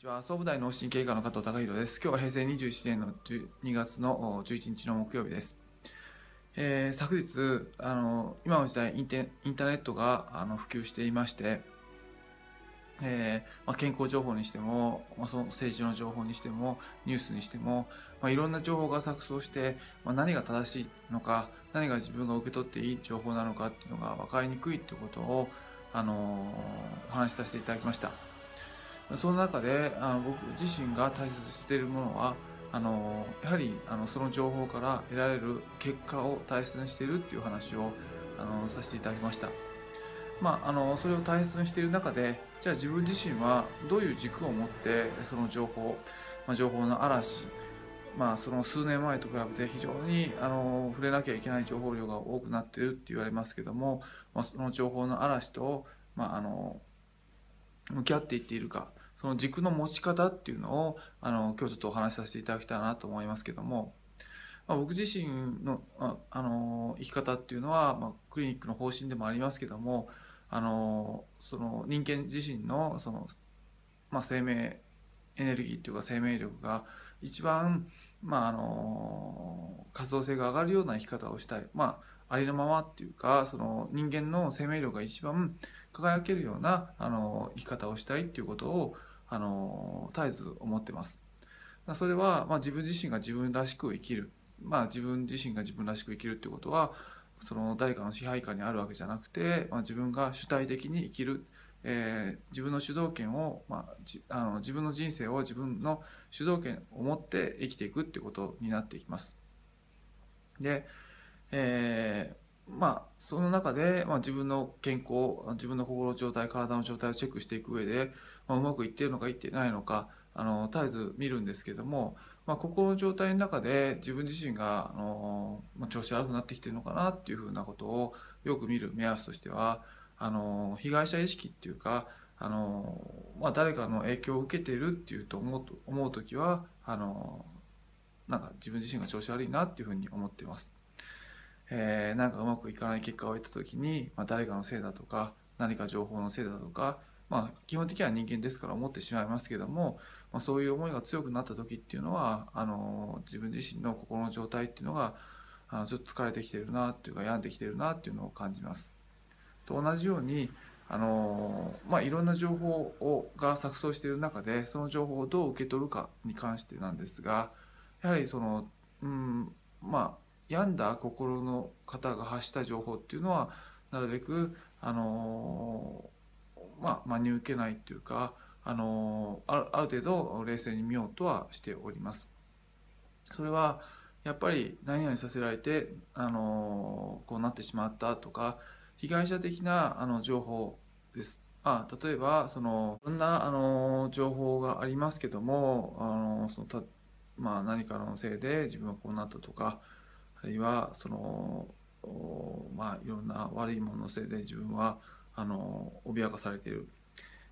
ちは総武大脳神経科の加藤隆弘です。今日は平成27年の12月の11日の木曜日です。えー、昨日あの今の時代インテインターネットがあの普及していまして、えーまあ、健康情報にしても、まあ、その政治の情報にしてもニュースにしても、まあ、いろんな情報が錯綜して、まあ、何が正しいのか何が自分が受け取っていい情報なのかっていうのが分かりにくいということを、あのお話しさせていただきました。その中であの僕自身が大切にしているものはあのやはりあのその情報から得られる結果を大切にしているっていう話をあのさせていただきました。まあ、あのそれを大切にしている中でじゃあ自分自身はどういう軸を持ってその情報、まあ、情報の嵐、まあ、その数年前と比べて非常にあの触れなきゃいけない情報量が多くなっているって言われますけども、まあ、その情報の嵐と、まあ、あの向き合っていっているかその軸の持ち方っていうのをあの今日ちょっとお話しさせていただきたいなと思いますけども、まあ、僕自身のああの生き方っていうのは、まあ、クリニックの方針でもありますけどもあのその人間自身のその、まあ、生命エネルギーというか生命力が一番、まあ、あの活動性が上がるような生き方をしたい、まあ、ありのままっていうかその人間の生命力が一番輝けるようなあの生き方をしたいっていうことをあの絶えず思ってます。それは、まあ、自分自身が自分らしく生きる、まあ、自分自身が自分らしく生きるっていうことはその誰かの支配下にあるわけじゃなくて、まあ、自分が主体的に生きる、えー、自分の主導権を、まあ、じあの自分の人生を自分の主導権を持って生きていくっていうことになっていきます。で、えーまあ、その中で、まあ、自分の健康自分の心の状態体の状態をチェックしていく上で、まあ、うまくいってるのかいってないのかあの絶えず見るんですけども、まあ、心の状態の中で自分自身があの、まあ、調子悪くなってきてるのかなっていうふうなことをよく見る目安としてはあの被害者意識っていうかあの、まあ、誰かの影響を受けているっていうと思う思う時はあのなんか自分自身が調子悪いなっていうふうに思ってます。えー、なんかうまくいかない結果を得た時に、まあ、誰かのせいだとか何か情報のせいだとか、まあ、基本的には人間ですから思ってしまいますけども、まあ、そういう思いが強くなった時っていうのはあの自分自身の心の状態っていうのがあのちょっと疲れてきてるなっていうか病んできてるなっていうのを感じます。と同じようにあのまあ、いろんな情報をが錯綜している中でその情報をどう受け取るかに関してなんですがやはりその、うんまあ、病んだ心の方が発した情報っていうのはなるべくあのまあ真に受けないっていうかあのあるある程度冷静に見ようとはしております。それはやっぱり何々させられてあのこうなってしまったとか被害者的なあの情報です。あ例えばそのいろんなあの情報がありますけどもあのそのた、まあ、何かのせいで自分はこうなったとかあるいはそのまあいろんな悪いもののせいで自分はあの脅かされている、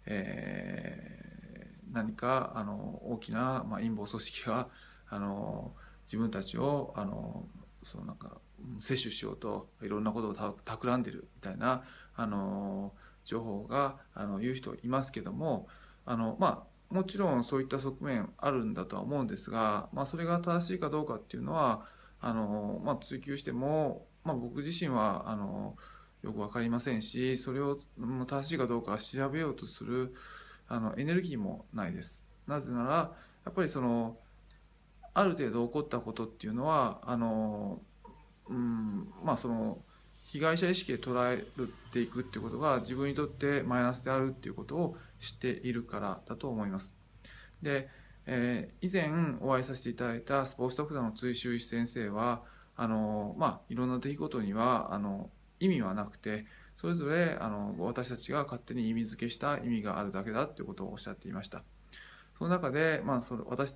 えー、何かあの大きな、まあ、陰謀組織があの自分たちをあのそのなんか摂取しようといろんなことをた企んでるみたいなあの情報があの言う人いますけどもあのまあもちろんそういった側面あるんだとは思うんですが、まあ、それが正しいかどうかっていうのはあの、まあ、追求しても、まあ、僕自身はあのよく分かりませんしそれを正しいかどうか調べようとするあのエネルギーもないです。なぜならやっぱりそのある程度起こったことっていうのはあの、うんまあ、その被害者意識で捉えていくっていうことが自分にとってマイナスであるっていうことを知っているからだと思います。でえー、以前お会いさせていただいたスポーツドクターの追修医師先生はあの、まあ、いろんな出来事にはあの意味はなくてそれぞれあの私たちが勝手に意味付けした意味があるだけだということをおっしゃっていました。その中で、まあ、それ私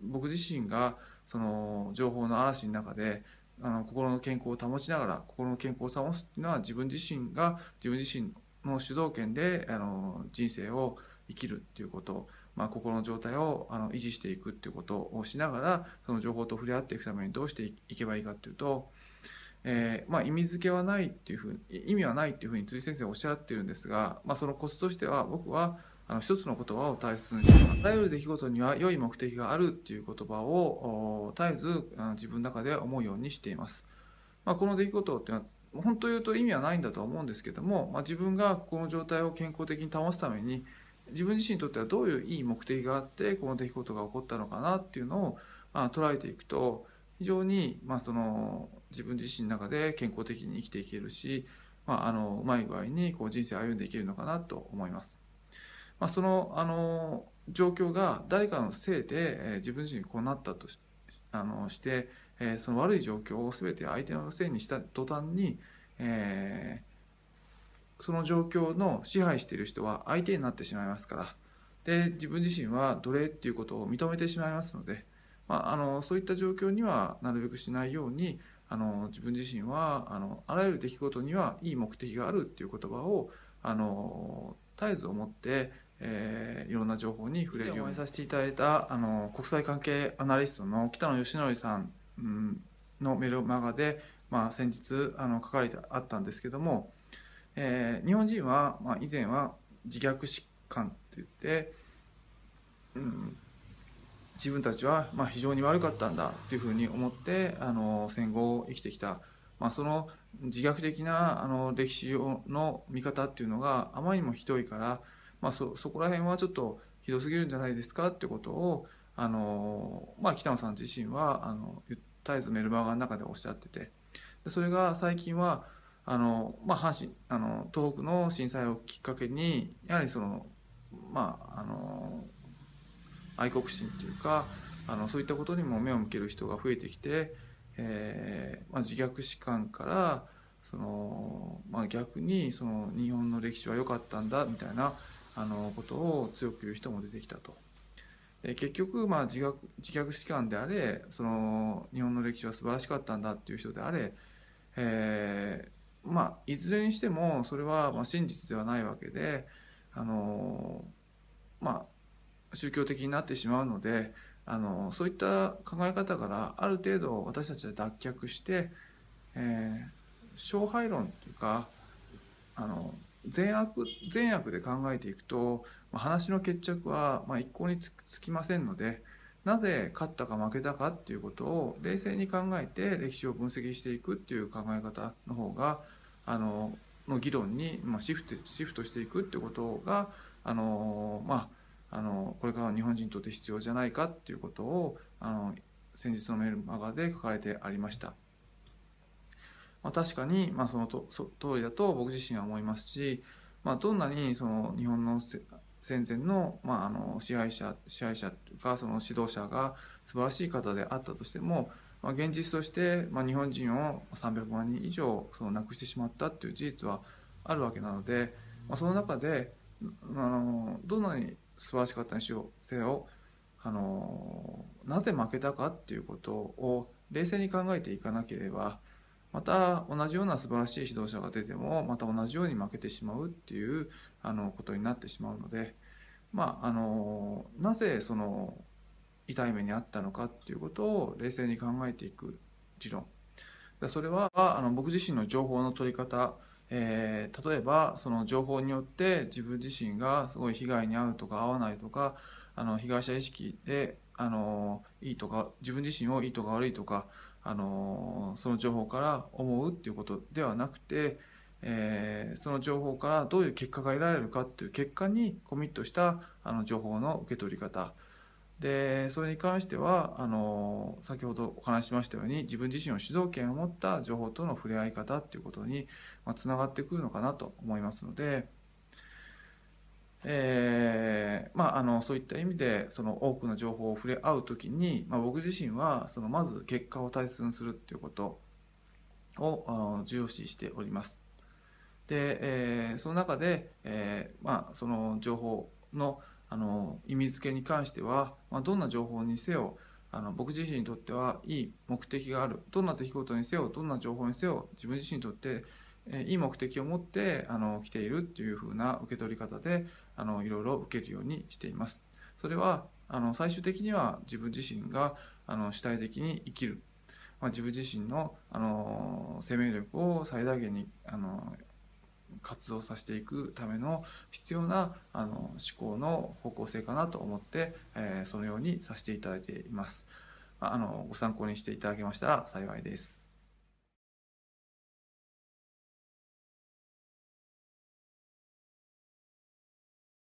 僕自身がその情報の嵐の中であの心の健康を保ちながら心の健康を保つっていうのは自分自身が自分自身の主導権であの人生を生きるっていうことまあ、心の状態をあの維持していくっていうことをしながらその情報と触れ合っていくためにどうしていけばいいかっていうと、えー、まあ、意味付けはないっていうふう意味はないっていうふうに辻先生おっしゃってるんですが、まあ、そのコツとしては僕はあの一つの言葉を大切にしてあらゆる出来事には良い目的があるっていう言葉を絶えず自分の中で思うようにしています。まあ、この出来事っていうのは本当言うと意味はないんだと思うんですけども、まあ、自分がこの状態を健康的に保つために自分自身にとってはどういういい目的があってこの出来事が起こったのかなっていうのを、あ、捉えていくと非常に、まあ、その自分自身の中で健康的に生きていけるし、まあ、あのうまい具合にこう人生を歩んでいけるのかなと思います。まあ、そのあの状況が誰かのせいで、えー、自分自身こうなったとしあのして、えー、その悪い状況を全て相手のせいにした途端に、えー、その状況の支配している人は相手になってしまいますからで自分自身は奴隷っていうことを認めてしまいますので、まあ、あのそういった状況にはなるべくしないようにあの自分自身はあのあらゆる出来事にはいい目的があるっていう言葉をあの絶えず思ってえー、いろんな情報に触れるようにさせていただいたあの国際関係アナリストの北野義則さん、のメルマガで、まあ、先日あの書かれてあったんですけども、えー、日本人は、まあ、以前は自虐疾患といって、うん、自分たちは、ま、非常に悪かったんだというふうに思ってあの戦後を生きてきた、まあ、その自虐的なあの歴史の見方っていうのがあまりにもひどいからまあ、そそこら辺はちょっとひどすぎるんじゃないですか？ってことをあの、まあ、北野さん自身はあの絶えずメルマガの中でおっしゃってて。でそれが最近はあの、まあ、阪神あの東北の震災をきっかけにやはりそのまああの愛国心というかあのそういったことにも目を向ける人が増えてきて、えーまあ、自虐史観からその、まあ、逆にその日本の歴史は良かったんだみたいなあのことを強く言う人も出てきたと。で結局、まあ、自虐自虐史観であれその日本の歴史は素晴らしかったんだっていう人であれ、えー、まあ、いずれにしてもそれはまあ真実ではないわけであの、まあ、宗教的になってしまうのであのそういった考え方からある程度私たちは脱却して、えー、勝敗論というかあの善悪善悪で考えていくと、まあ、話の決着はまあ一向につきませんのでなぜ勝ったか負けたかっていうことを冷静に考えて歴史を分析していくっていう考え方の方があのの議論に、まあ、シフトシフトしていくっていうことがあの、まあ、あのこれから日本人にとって必要じゃないかっていうことをあの先日のメールマガで書かれてありました。まあ、確かに、まあ、そのとそ通りだと僕自身は思いますし、まあ、どんなにその日本の戦前の,、まあ、あの支配者支配者というかその指導者が素晴らしい方であったとしても、まあ、現実として、まあ、日本人を300万人以上その亡くしてしまったっていう事実はあるわけなので、まあ、その中であのどんなに素晴らしかったにしよう。せよあのなぜ負けたかっていうことを冷静に考えていかなければまた同じような素晴らしい指導者が出てもまた同じように負けてしまうっていうあのことになってしまうので、まあ、あのなぜその痛い目にあったのかっていうことを冷静に考えていく理論。それはあの僕自身の情報の取り方えー、例えばその情報によって自分自身がすごい被害に遭うとか遭わないとかあの被害者意識であのいいとか自分自身をいいとか悪いとかあのその情報から思うっていうことではなくて、えー、その情報からどういう結果が得られるかっていう結果にコミットしたあの情報の受け取り方。でそれに関してはあの先ほどお話ししましたように自分自身の主導権を持った情報との触れ合い方っていうことにつながってくるのかなと思いますので。えーまあ、あのそういった意味でその多くの情報を触れ合う時に、まあ、僕自身はそのまず結果を大切にするっていうことを重視しております。で、えー、その中で、えーまあ、その情報のあの意味付けに関しては、まあ、どんな情報にせよあの僕自身にとってはいい目的があるどんな出来事にせよどんな情報にせよ自分自身にとっていい目的を持ってあの来ているっていうふうな受け取り方であのいろいろ受けるようにしています。それはあの最終的には自分自身があの主体的に生きる、まあ、自分自身のあの生命力を最大限にあの活動させていくための必要なあの思考の方向性かなと思って、えー、そのようにさせていただいています。あのご参考にしていただけましたら幸いです。